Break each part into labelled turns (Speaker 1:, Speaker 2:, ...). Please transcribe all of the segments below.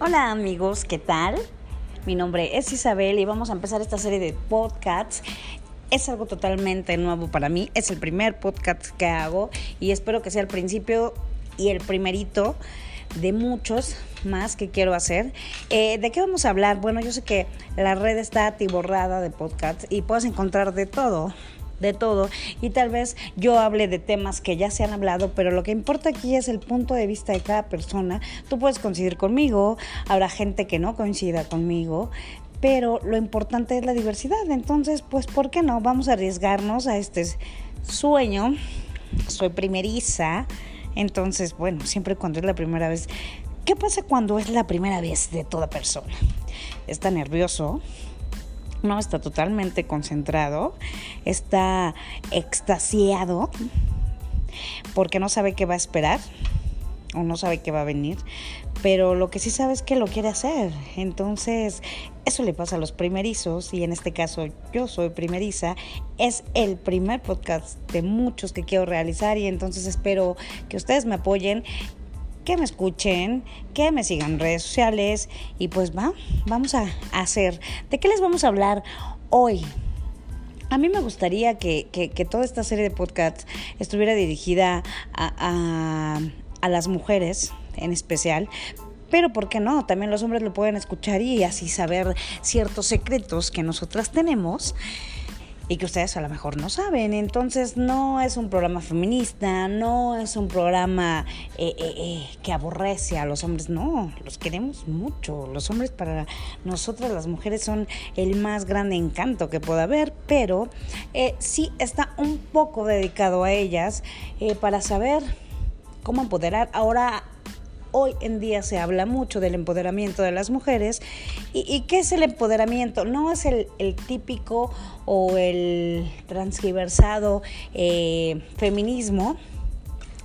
Speaker 1: Hola amigos, ¿qué tal? Mi nombre es Isabel y vamos a empezar esta serie de podcasts. Es algo totalmente nuevo para mí, es el primer podcast que hago y espero que sea el principio y el primerito de muchos más que quiero hacer. Eh, ¿De qué vamos a hablar? Bueno, yo sé que la red está atiborrada de podcasts y puedes encontrar de todo de todo y tal vez yo hable de temas que ya se han hablado, pero lo que importa aquí es el punto de vista de cada persona. Tú puedes coincidir conmigo, habrá gente que no coincida conmigo, pero lo importante es la diversidad. Entonces, pues, ¿por qué no? Vamos a arriesgarnos a este sueño. Soy primeriza, entonces, bueno, siempre cuando es la primera vez. ¿Qué pasa cuando es la primera vez de toda persona? Está nervioso, no está totalmente concentrado, está extasiado porque no sabe qué va a esperar o no sabe qué va a venir, pero lo que sí sabe es que lo quiere hacer. Entonces, eso le pasa a los primerizos y en este caso yo soy primeriza. Es el primer podcast de muchos que quiero realizar y entonces espero que ustedes me apoyen que me escuchen, que me sigan en redes sociales y pues va, vamos a hacer. ¿De qué les vamos a hablar hoy? A mí me gustaría que, toda esta serie de podcasts estuviera dirigida a, a las mujeres en especial, pero ¿por qué no? También los hombres lo pueden escuchar y así saber ciertos secretos que nosotras tenemos y que ustedes a lo mejor no saben. Entonces no es un programa feminista, no es un programa eh, eh, eh, que aborrece a los hombres, no, los queremos mucho. Los hombres para nosotras las mujeres son el más grande encanto que pueda haber, pero sí está un poco dedicado a ellas para saber cómo empoderar. Ahora hoy en día se habla mucho del empoderamiento de las mujeres. ¿Y, qué es el empoderamiento? No es el, típico o el transgiversado eh, feminismo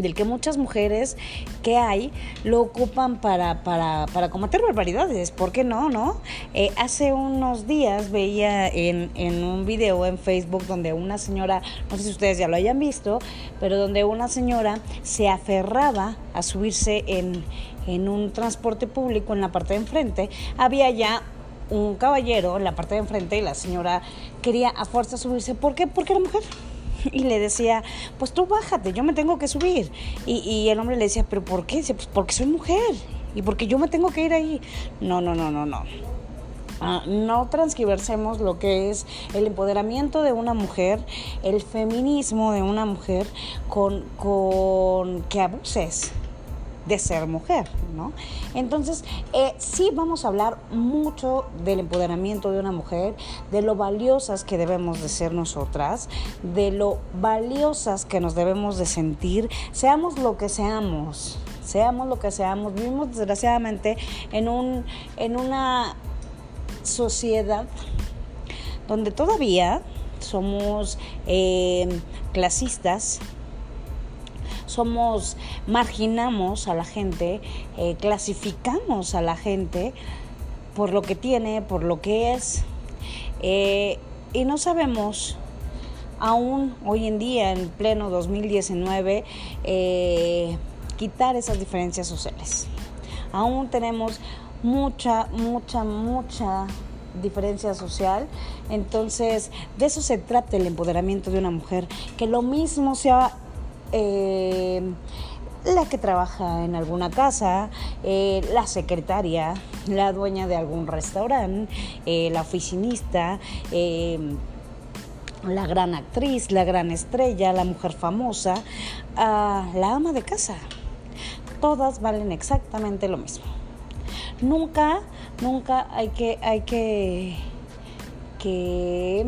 Speaker 1: del que muchas mujeres que hay lo ocupan para, para, para cometer barbaridades. ¿Por qué no? no? Eh, hace unos días veía en, en un video en Facebook donde una señora, no sé si ustedes ya lo hayan visto, pero donde una señora se aferraba a subirse en, en un transporte público en la parte de enfrente. Había ya un caballero en la parte de enfrente y la señora quería a fuerza subirse. ¿Por qué? Porque era mujer. y le decía, pues tú bájate, yo me tengo que subir. Y, el hombre le decía, pero ¿por qué? Dice, pues porque soy mujer y porque yo me tengo que ir ahí. No, no, no, no, no. Ah, no transgiversemos lo que es el empoderamiento de una mujer, el feminismo de una mujer con, con que abuses de ser mujer, ¿no? Entonces, eh, sí vamos a hablar mucho del empoderamiento de una mujer, de lo valiosas que debemos de ser nosotras, de lo valiosas que nos debemos de sentir, seamos lo que seamos, seamos lo que seamos. Vivimos desgraciadamente en, un, en una sociedad donde todavía somos eh, clasistas, somos, marginamos a la gente, eh, clasificamos a la gente por lo que tiene, por lo que es, eh, y no sabemos aún hoy en día, en pleno 2019, eh, quitar esas diferencias sociales. Aún tenemos mucha, mucha, mucha diferencia social. Entonces, de eso se trata el empoderamiento de una mujer, que lo mismo sea eh, la que trabaja en alguna casa, eh, la secretaria, la dueña de algún restaurante, eh, la oficinista, la gran actriz, la gran estrella, la mujer famosa, la ama de casa. Todas valen exactamente lo mismo. Nunca, nunca hay que, hay que, que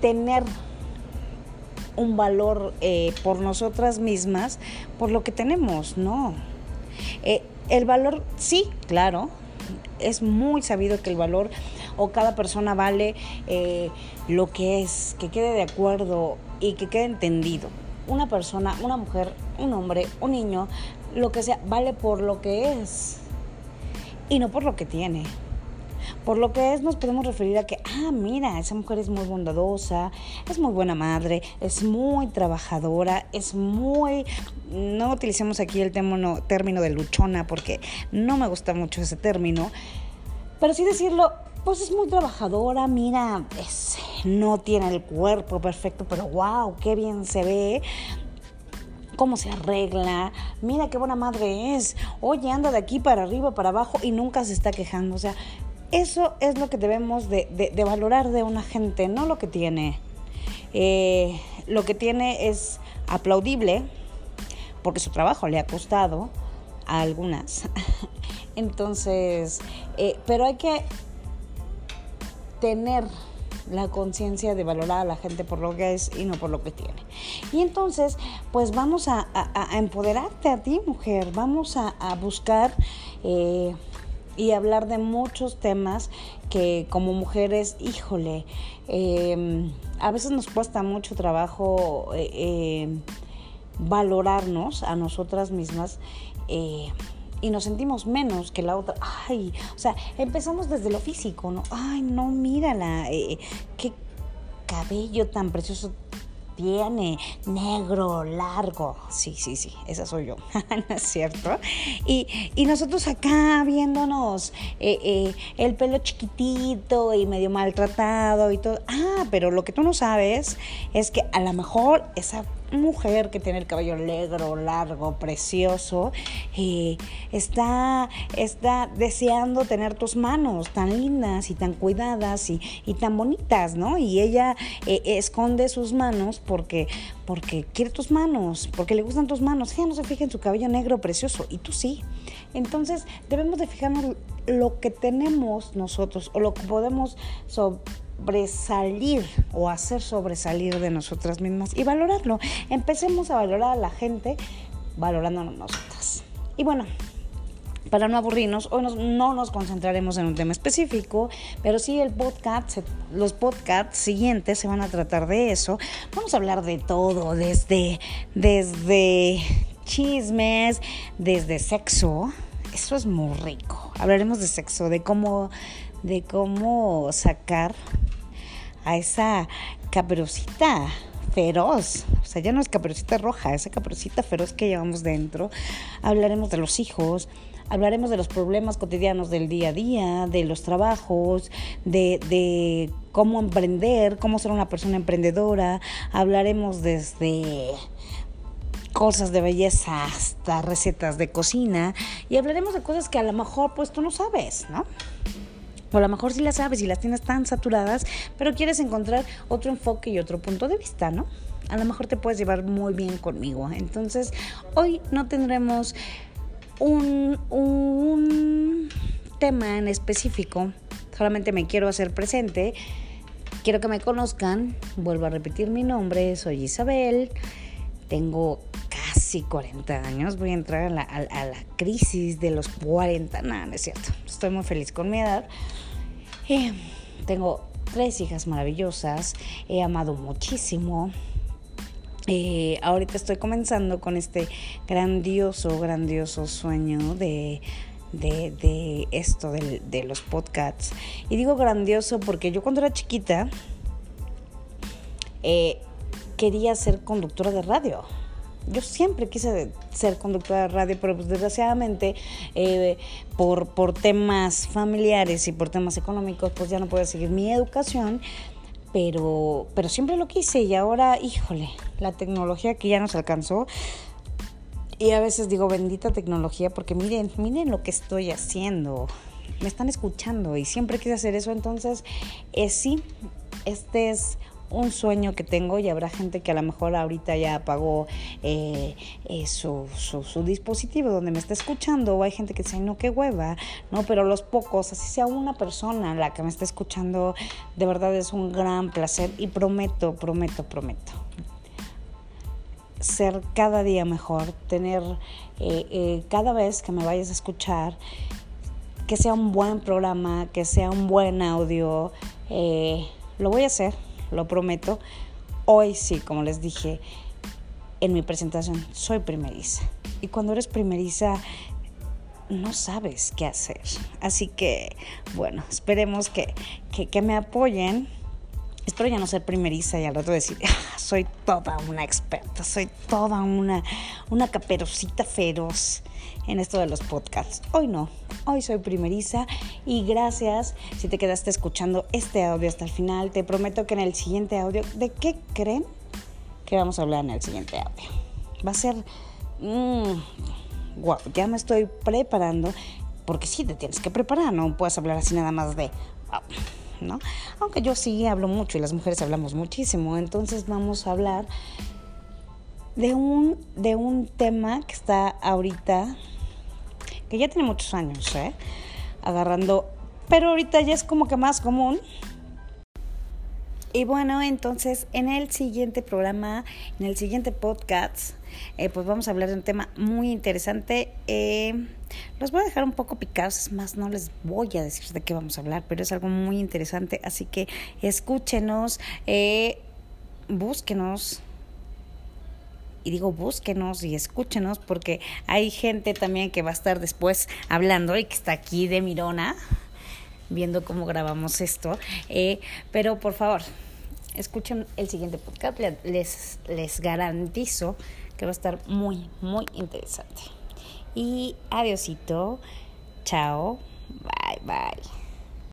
Speaker 1: tener un valor eh, por nosotras mismas, por lo que tenemos, no. Eh, el valor, sí, claro, es muy sabido que el valor o cada persona vale eh, lo que es, que quede de acuerdo y que quede entendido. Una persona, una mujer, un hombre, un niño, lo que sea, vale por lo que es y no por lo que tiene. Por lo que es, nos podemos referir a que, ah, mira, esa mujer es muy bondadosa, es muy buena madre, es muy trabajadora, es muy... No utilicemos aquí el término, término de luchona porque no me gusta mucho ese término, pero sí decirlo, pues es muy trabajadora, mira, es, no tiene el cuerpo perfecto, pero wow, qué bien se ve cómo se arregla, mira qué buena madre es, oye, anda de aquí para arriba, para abajo y nunca se está quejando. O sea, eso es lo que debemos de, valorar de una gente, no lo que tiene. Eh, lo que tiene es aplaudible, porque su trabajo le ha costado a algunas. Entonces, eh, pero hay que tener la conciencia de valorar a la gente por lo que es y no por lo que tiene. Y entonces, pues vamos a, empoderarte a ti, mujer, vamos a, buscar eh, y hablar de muchos temas que como mujeres, híjole, em, a veces nos cuesta mucho trabajo eh, em, valorarnos a nosotras mismas. Eh, y nos sentimos menos que la otra. Ay, o sea, empezamos desde lo físico, ¿no? Ay, no, mírala, eh, qué cabello tan precioso tiene, negro, largo. Sí, sí, sí, esa soy yo, ¿no es cierto? Y, nosotros acá viéndonos eh, eh, el pelo chiquitito y medio maltratado y todo. Ah, pero lo que tú no sabes es que a lo mejor esa mujer que tiene el cabello negro, largo, precioso, eh, está, está deseando tener tus manos tan lindas y tan cuidadas y, tan bonitas, ¿no? Y ella eh, esconde sus manos porque, porque quiere tus manos, porque le gustan tus manos. Ella no se fija en su cabello negro precioso y tú sí. Entonces debemos de fijarnos lo que tenemos nosotros o lo que podemos sobresalir o hacer sobresalir de nosotras mismas y valorarlo. Empecemos a valorar a la gente valorándonos nosotras. Y bueno, para no aburrirnos, hoy no nos concentraremos en un tema específico, pero sí el podcast, los podcasts siguientes se van a tratar de eso. Vamos a hablar de todo, desde, desde chismes, desde sexo. Eso es muy rico. Hablaremos de sexo, de cómo, de cómo sacar a esa caperucita feroz, o sea, ya no es caperucita roja, esa caperucita feroz que llevamos dentro. Hablaremos de los hijos, hablaremos de los problemas cotidianos del día a día, de los trabajos, de, de cómo emprender, cómo ser una persona emprendedora. Hablaremos desde cosas de belleza hasta recetas de cocina y hablaremos de cosas que a lo mejor pues tú no sabes, ¿no? A lo mejor sí las sabes y las tienes tan saturadas, pero quieres encontrar otro enfoque y otro punto de vista, ¿no? A lo mejor te puedes llevar muy bien conmigo. Entonces, hoy no tendremos un, un tema en específico, solamente me quiero hacer presente. Quiero que me conozcan, vuelvo a repetir mi nombre, soy Isabel, tengo casi 40 años, voy a entrar a la, crisis de los 40, nada, es cierto, estoy muy feliz con mi edad. Eh, tengo tres hijas maravillosas, he amado muchísimo. Eh, ahorita estoy comenzando con este grandioso, grandioso sueño de, de, esto, de, de, los podcasts. Y digo grandioso porque yo cuando era chiquita eh, quería ser conductora de radio yo siempre quise ser conductora de radio, pero pues desgraciadamente eh, por, por temas familiares y por temas económicos, pues ya no puedo seguir mi educación. Pero, pero siempre lo quise y ahora, híjole, la tecnología que ya nos alcanzó. Y a veces digo, bendita tecnología, porque miren, miren lo que estoy haciendo. Me están escuchando y siempre quise hacer eso. Entonces, eh, sí, este es un sueño que tengo y habrá gente que a lo mejor ahorita ya apagó eh, eh, su, su, dispositivo donde me está escuchando o hay gente que dice, no, qué hueva, no, pero los pocos, así sea una persona la que me está escuchando, de verdad es un gran placer y prometo, prometo, prometo ser cada día mejor, tener eh, cada vez que me vayas a escuchar, que sea un buen programa, que sea un buen audio, lo voy a hacer, lo prometo. Hoy sí, como les dije en mi presentación, soy primeriza. Y cuando eres primeriza, no sabes qué hacer. Así que, bueno, esperemos que, que, me apoyen. Espero ya no ser primeriza y al rato decir, ah, soy toda una experta, soy toda una, una caperucita feroz en esto de los podcasts. Hoy no, hoy soy primeriza y gracias si te quedaste escuchando este audio hasta el final. Te prometo que en el siguiente audio, ¿de qué creen que vamos a hablar en el siguiente audio? Va a ser... Mmm, wow, ya me estoy preparando, porque sí te tienes que preparar, no puedes hablar así nada más de, Aunque yo sí hablo mucho y las mujeres hablamos muchísimo, entonces vamos a hablar de un, de un tema que está ahorita, que ya tiene muchos años, ¿eh? Agarrando, pero ahorita ya es como que más común. Y bueno, entonces en el siguiente programa, en el siguiente podcast, eh, pues vamos a hablar de un tema muy interesante. Eh, los voy a dejar un poco picados, es más, no les voy a decir de qué vamos a hablar, pero es algo muy interesante, así que escúchenos, eh, búsquenos. Y digo búsquenos y escúchenos porque hay gente también que va a estar después hablando y que está aquí de Mirona viendo cómo grabamos esto. pero por favor, escuchen el siguiente podcast. Les, les garantizo que va a estar muy, muy interesante. Y adiosito, chao, bye, bye.